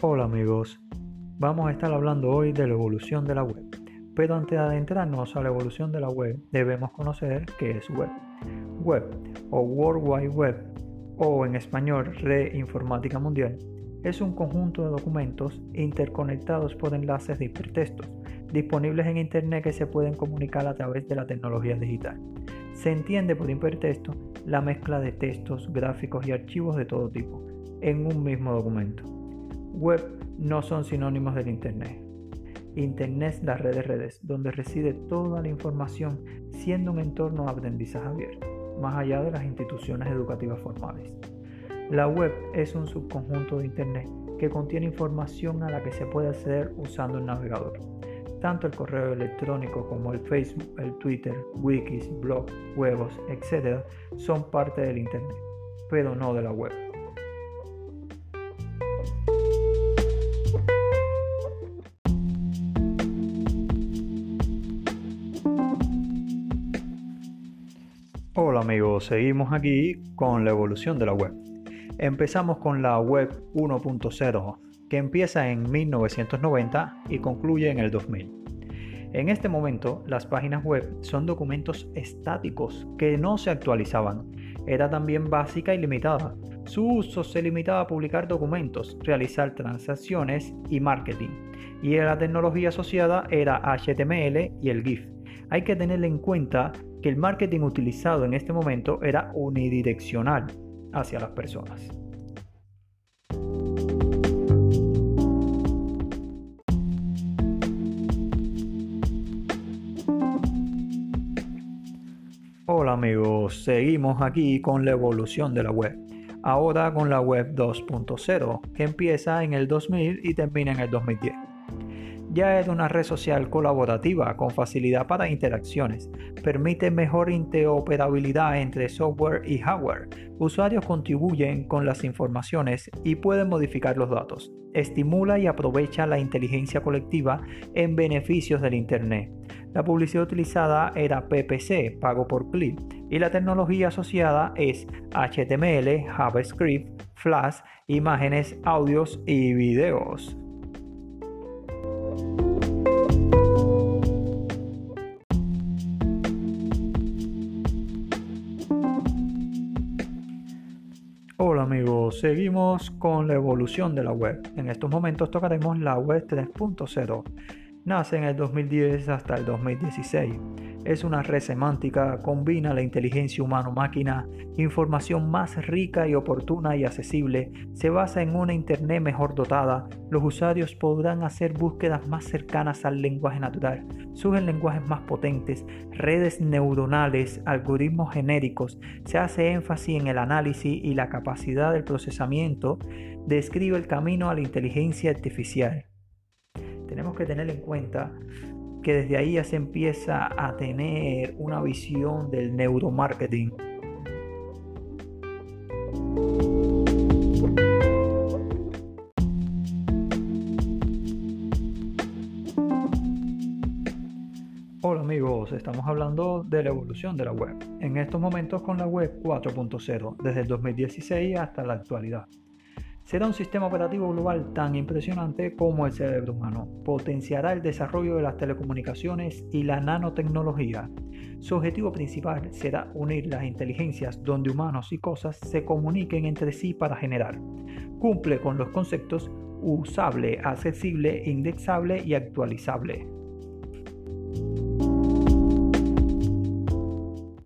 Hola amigos, vamos a estar hablando hoy de la evolución de la web. Pero antes de adentrarnos a la evolución de la web, debemos conocer qué es web. Web o World Wide Web o en español Red Informática Mundial es un conjunto de documentos interconectados por enlaces de hipertextos disponibles en Internet que se pueden comunicar a través de la tecnología digital. Se entiende por hipertexto la mezcla de textos, gráficos y archivos de todo tipo en un mismo documento. Web no son sinónimos del Internet. Internet es la red de redes, donde reside toda la información, siendo un entorno de aprendizaje abierto, más allá de las instituciones educativas formales. La web es un subconjunto de Internet que contiene información a la que se puede acceder usando el navegador. Tanto el correo electrónico como el Facebook, el Twitter, wikis, blog, juegos, etc. son parte del Internet, pero no de la web. Hola amigos, seguimos aquí con la evolución de la web. Empezamos con la web 1.0 que empieza en 1990 y concluye en el 2000. En este momento, las páginas web son documentos estáticos que no se actualizaban. Era también básica y limitada. Su uso se limitaba a publicar documentos, realizar transacciones y marketing. Y la tecnología asociada era HTML y el GIF. Hay que tener en cuenta que el marketing utilizado en este momento era unidireccional hacia las personas. Hola amigos, seguimos aquí con la evolución de la web. Ahora con la web 2.0, que empieza en el 2000 y termina en el 2010 ya es una red social colaborativa con facilidad para interacciones. Permite mejor interoperabilidad entre software y hardware. Usuarios contribuyen con las informaciones y pueden modificar los datos. Estimula y aprovecha la inteligencia colectiva en beneficios del Internet. La publicidad utilizada era PPC, pago por clic, y la tecnología asociada es HTML, JavaScript, Flash, imágenes, audios y videos. Hola amigos, seguimos con la evolución de la web. En estos momentos tocaremos la web 3.0. Nace en el 2010 hasta el 2016 es una red semántica, combina la inteligencia humano-máquina, información más rica y oportuna y accesible, se basa en una Internet mejor dotada, los usuarios podrán hacer búsquedas más cercanas al lenguaje natural, surgen lenguajes más potentes, redes neuronales, algoritmos genéricos, se hace énfasis en el análisis y la capacidad del procesamiento, describe el camino a la inteligencia artificial. Que tener en cuenta que desde ahí ya se empieza a tener una visión del neuromarketing. Hola amigos, estamos hablando de la evolución de la web. En estos momentos con la web 4.0, desde el 2016 hasta la actualidad será un sistema operativo global tan impresionante como el cerebro humano. Potenciará el desarrollo de las telecomunicaciones y la nanotecnología. Su objetivo principal será unir las inteligencias donde humanos y cosas se comuniquen entre sí para generar. Cumple con los conceptos usable, accesible, indexable y actualizable.